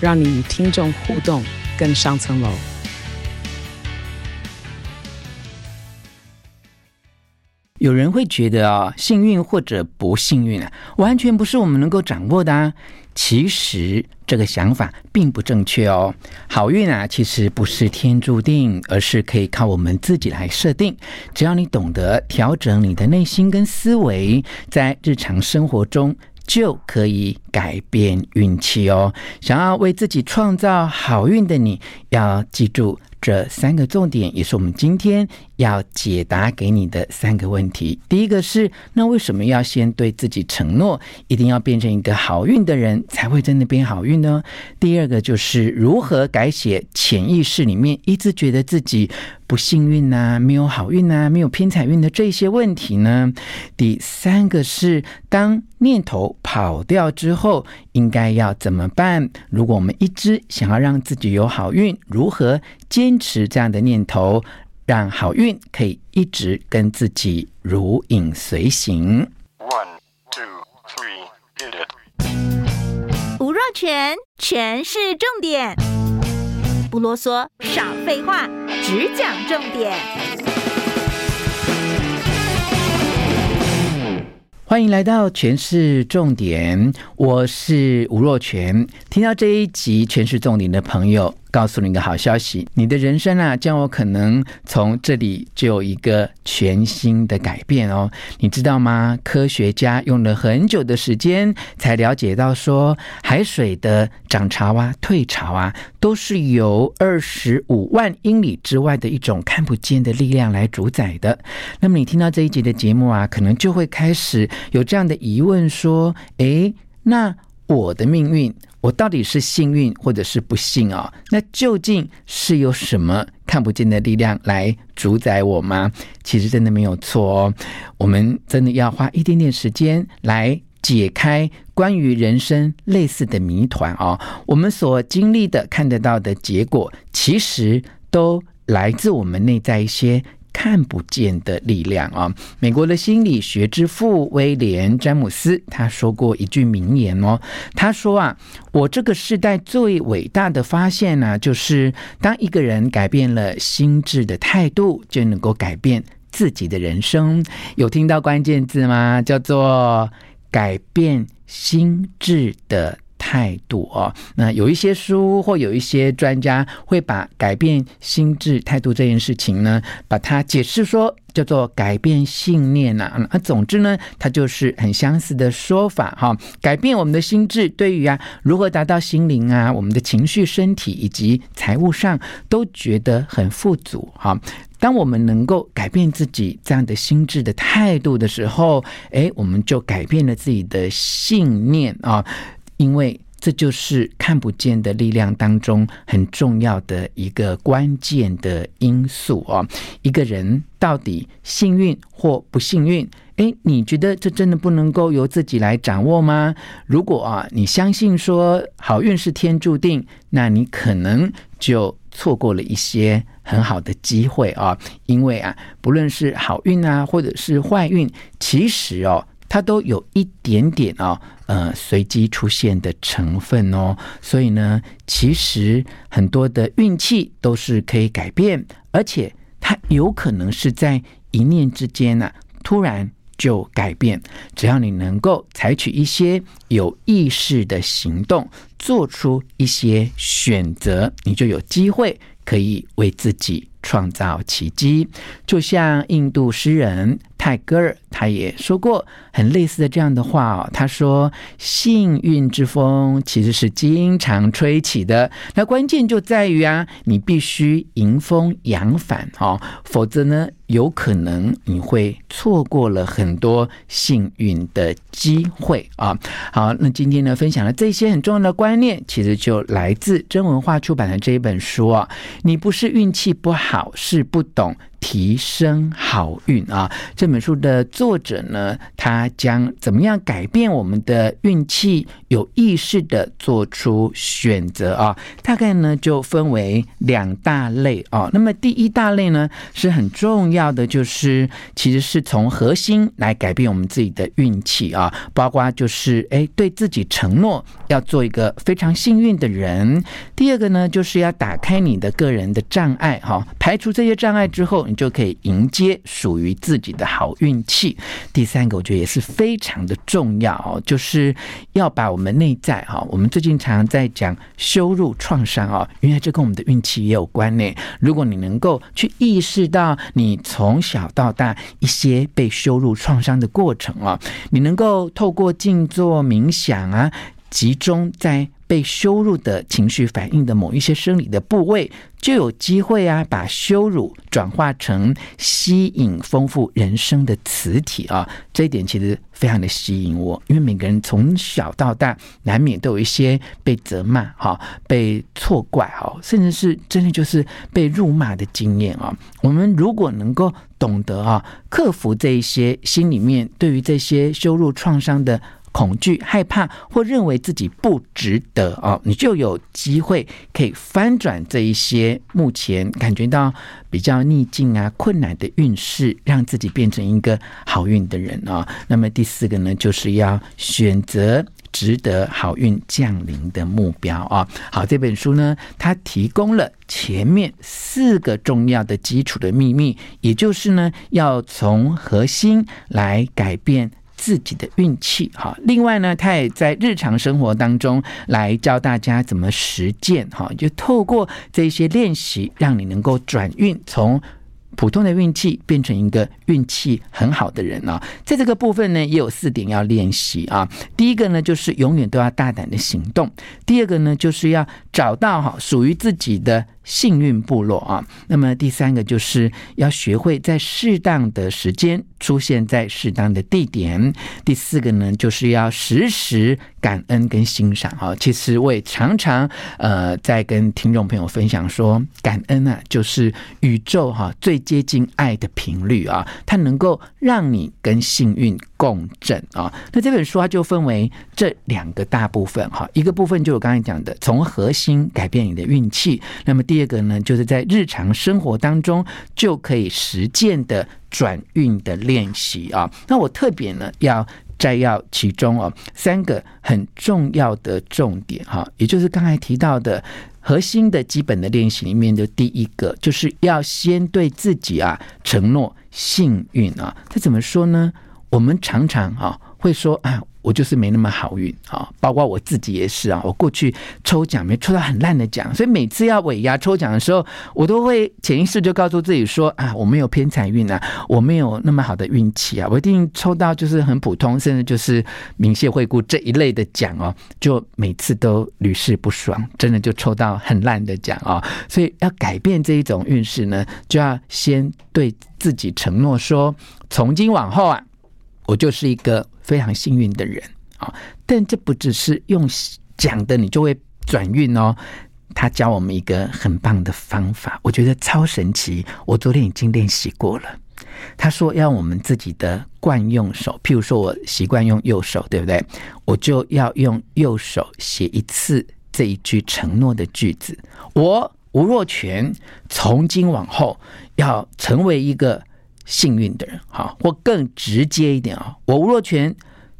让你与听众互动更上层楼。有人会觉得啊，幸运或者不幸运啊，完全不是我们能够掌握的啊。其实这个想法并不正确哦。好运啊，其实不是天注定，而是可以靠我们自己来设定。只要你懂得调整你的内心跟思维，在日常生活中就可以改变运气哦。想要为自己创造好运的你，要记住。这三个重点也是我们今天要解答给你的三个问题。第一个是，那为什么要先对自己承诺，一定要变成一个好运的人才会真的变好运呢？第二个就是如何改写潜意识里面一直觉得自己不幸运呐、没有好运呐、没有偏财运的这些问题呢？第三个是，当念头跑掉之后，应该要怎么办？如果我们一直想要让自己有好运，如何坚持这样的念头，让好运可以一直跟自己如影随形？One, two, three, hit it！吴若全，全是重点，不啰嗦，少废话，只讲重点。欢迎来到全市重点，我是吴若泉。听到这一集全市重点的朋友，告诉你一个好消息，你的人生啊，将有可能从这里就有一个全新的改变哦。你知道吗？科学家用了很久的时间才了解到，说海水的涨潮啊、退潮啊，都是由二十五万英里之外的一种看不见的力量来主宰的。那么你听到这一集的节目啊，可能就会开始有这样的疑问：说，诶，那我的命运？我到底是幸运或者是不幸啊？那究竟是有什么看不见的力量来主宰我吗？其实真的没有错哦。我们真的要花一点点时间来解开关于人生类似的谜团哦。我们所经历的、看得到的结果，其实都来自我们内在一些。看不见的力量啊！美国的心理学之父威廉·詹姆斯他说过一句名言哦，他说啊，我这个时代最伟大的发现呢，就是当一个人改变了心智的态度，就能够改变自己的人生。有听到关键字吗？叫做改变心智的。态度哦，那有一些书或有一些专家会把改变心智态度这件事情呢，把它解释说叫做改变信念呐。啊，总之呢，它就是很相似的说法哈。改变我们的心智，对于啊如何达到心灵啊，我们的情绪、身体以及财务上都觉得很富足哈。当我们能够改变自己这样的心智的态度的时候，哎，我们就改变了自己的信念啊。因为这就是看不见的力量当中很重要的一个关键的因素哦。一个人到底幸运或不幸运？诶，你觉得这真的不能够由自己来掌握吗？如果啊，你相信说好运是天注定，那你可能就错过了一些很好的机会啊。因为啊，不论是好运啊，或者是坏运，其实哦。它都有一点点哦，呃，随机出现的成分哦，所以呢，其实很多的运气都是可以改变，而且它有可能是在一念之间呢、突然就改变。只要你能够采取一些有意识的行动，做出一些选择，你就有机会可以为自己创造奇迹。就像印度诗人。泰戈尔他也说过很类似的这样的话哦，他说：“幸运之风其实是经常吹起的，那关键就在于啊，你必须迎风扬帆哦，否则呢，有可能你会错过了很多幸运的机会啊！好，那今天呢，分享了这些很重要的观念，其实就来自真文化出版的这一本书啊。你不是运气不好，是不懂。提升好运啊！这本书的作或者呢，他将怎么样改变我们的运气？有意识的做出选择啊！大概呢就分为两大类啊。那么第一大类呢是很重要的，就是其实是从核心来改变我们自己的运气啊，包括就是哎对自己承诺要做一个非常幸运的人。第二个呢就是要打开你的个人的障碍哈，排除这些障碍之后。你就可以迎接属于自己的好运气。第三个，我觉得也是非常的重要哦，就是要把我们内在哈，我们最近常常在讲羞辱创伤啊，原来这跟我们的运气也有关呢。如果你能够去意识到你从小到大一些被羞辱创伤的过程啊，你能够透过静坐冥想啊，集中在。被羞辱的情绪反应的某一些生理的部位，就有机会啊，把羞辱转化成吸引丰富人生的磁体啊。这一点其实非常的吸引我，因为每个人从小到大难免都有一些被责骂哈、被错怪哈，甚至是真的就是被辱骂的经验啊。我们如果能够懂得啊，克服这一些心里面对于这些羞辱创伤的。恐惧、害怕或认为自己不值得啊，你就有机会可以翻转这一些目前感觉到比较逆境啊、困难的运势，让自己变成一个好运的人啊。那么第四个呢，就是要选择值得好运降临的目标啊。好，这本书呢，它提供了前面四个重要的基础的秘密，也就是呢，要从核心来改变。自己的运气哈，另外呢，他也在日常生活当中来教大家怎么实践哈，就透过这些练习，让你能够转运从。普通的运气变成一个运气很好的人啊，在这个部分呢，也有四点要练习啊。第一个呢，就是永远都要大胆的行动；第二个呢，就是要找到哈属于自己的幸运部落啊。那么第三个，就是要学会在适当的时间出现在适当的地点；第四个呢，就是要时时感恩跟欣赏啊。其实我也常常呃在跟听众朋友分享说，感恩啊，就是宇宙哈最。接近爱的频率啊，它能够让你跟幸运共振啊。那这本书它就分为这两个大部分哈，一个部分就我刚才讲的，从和谐心改变你的运气。那么第二个呢，就是在日常生活当中就可以实践的转运的练习啊。那我特别呢要摘要其中哦三个很重要的重点哈，也就是刚才提到的。核心的基本的练习里面的第一个，就是要先对自己啊承诺幸运啊。这怎么说呢？我们常常啊会说啊。我就是没那么好运啊，包括我自己也是啊。我过去抽奖没抽到很烂的奖，所以每次要尾牙抽奖的时候，我都会潜意识就告诉自己说啊，我没有偏财运啊，我没有那么好的运气啊，我一定抽到就是很普通，甚至就是明谢惠顾这一类的奖哦，就每次都屡试不爽，真的就抽到很烂的奖啊。所以要改变这一种运势呢，就要先对自己承诺说，从今往后啊，我就是一个。非常幸运的人啊，但这不只是用讲的，你就会转运哦。他教我们一个很棒的方法，我觉得超神奇。我昨天已经练习过了。他说要我们自己的惯用手，譬如说我习惯用右手，对不对？我就要用右手写一次这一句承诺的句子。我吴若权从今往后要成为一个。幸运的人，哈，或更直接一点啊，我吴若权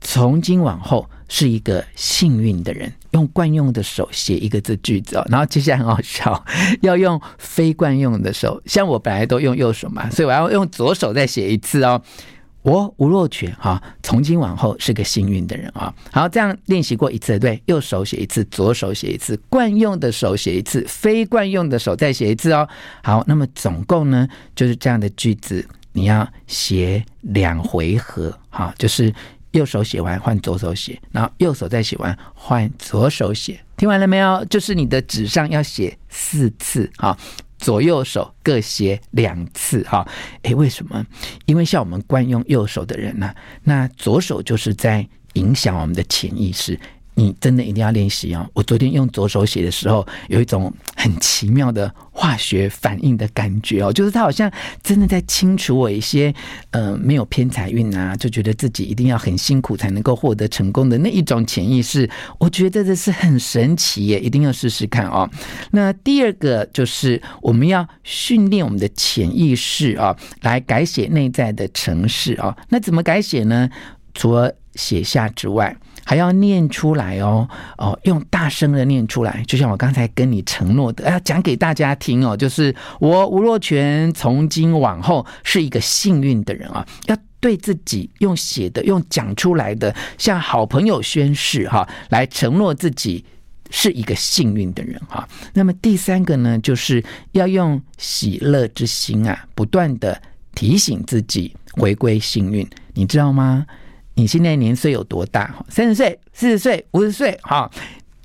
从今往后是一个幸运的人。用惯用的手写一个字句子哦，然后接下来很好笑，要用非惯用的手，像我本来都用右手嘛，所以我要用左手再写一次哦。我吴若权哈，从今往后是个幸运的人啊。好，这样练习过一次，对，右手写一次，左手写一次，惯用的手写一次，非惯用的手再写一次哦。好，那么总共呢就是这样的句子。你要写两回合，哈，就是右手写完换左手写，然后右手再写完换左手写。听完了没有？就是你的纸上要写四次，哈，左右手各写两次哈。诶，为什么？因为像我们惯用右手的人呢、那左手就是在影响我们的潜意识。你真的一定要练习哦！我昨天用左手写的时候，有一种很奇妙的化学反应的感觉哦，就是它好像真的在清除我一些呃没有偏财运啊，就觉得自己一定要很辛苦才能够获得成功的那一种潜意识。我觉得这是很神奇耶，一定要试试看哦。那第二个就是我们要训练我们的潜意识啊，来改写内在的城市啊。那怎么改写呢？除了写下之外，还要念出来哦哦，用大声的念出来，就像我刚才跟你承诺的，要讲给大家听哦。就是我吴若权从今往后是一个幸运的人啊，要对自己用写的、用讲出来的，向好朋友宣誓哈，来承诺自己是一个幸运的人哈。那么第三个呢，就是要用喜乐之心啊，不断的提醒自己回归幸运，你知道吗？你现在年岁有多大？三十岁、四十岁、五十岁？哈，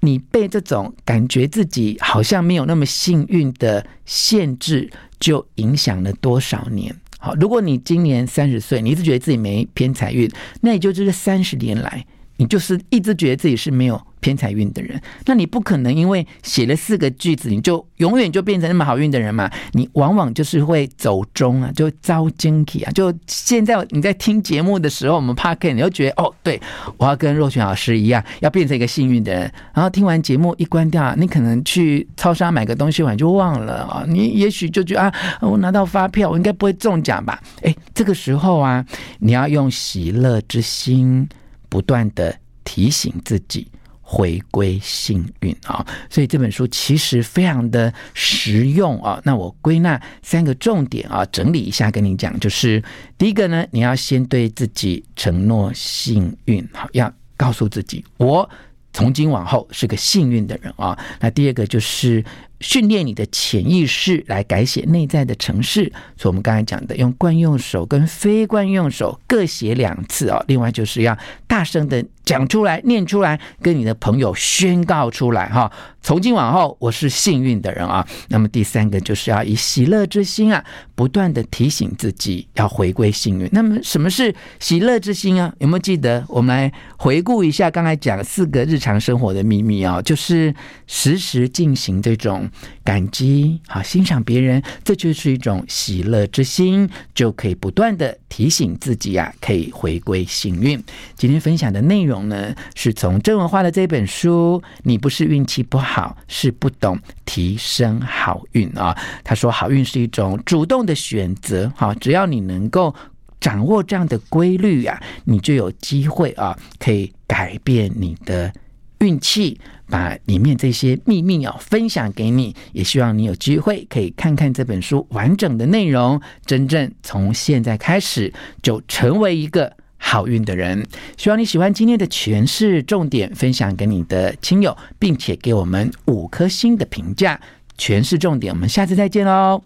你被这种感觉自己好像没有那么幸运的限制，就影响了多少年？好，如果你今年三十岁，你一直觉得自己没偏财运，那也就是三十年来，你就是一直觉得自己是没有。偏财运的人，那你不可能因为写了四个句子，你就永远就变成那么好运的人嘛？你往往就是会走中啊，就遭惊喜啊。就现在你在听节目的时候，我们 p a r k 你就觉得哦，对，我要跟若权老师一样，要变成一个幸运的人。然后听完节目一关掉，你可能去超商买个东西完就忘了啊。你也许就觉得啊，我拿到发票，我应该不会中奖吧？哎，这个时候啊，你要用喜乐之心，不断的提醒自己。回归幸运啊，所以这本书其实非常的实用啊。那我归纳三个重点啊，整理一下跟你讲，就是第一个呢，你要先对自己承诺幸运，好，要告诉自己，我从今往后是个幸运的人啊。那第二个就是。训练你的潜意识来改写内在的城市，所以我们刚才讲的，用惯用手跟非惯用手各写两次哦。另外就是要大声的讲出来、念出来，跟你的朋友宣告出来哈。从今往后，我是幸运的人啊。那么第三个就是要以喜乐之心啊，不断的提醒自己要回归幸运。那么什么是喜乐之心啊？有没有记得？我们来回顾一下刚才讲四个日常生活的秘密啊，就是时时进行这种。感激，好，欣赏别人，这就是一种喜乐之心，就可以不断的提醒自己啊，可以回归幸运。今天分享的内容呢，是从郑文化的这本书，你不是运气不好，是不懂提升好运啊。他说，好运是一种主动的选择，好，只要你能够掌握这样的规律啊，你就有机会啊，可以改变你的。运气，把里面这些秘密啊分享给你，也希望你有机会可以看看这本书完整的内容，真正从现在开始就成为一个好运的人。希望你喜欢今天的诠释重点，分享给你的亲友，并且给我们五颗星的评价。诠释重点，我们下次再见喽。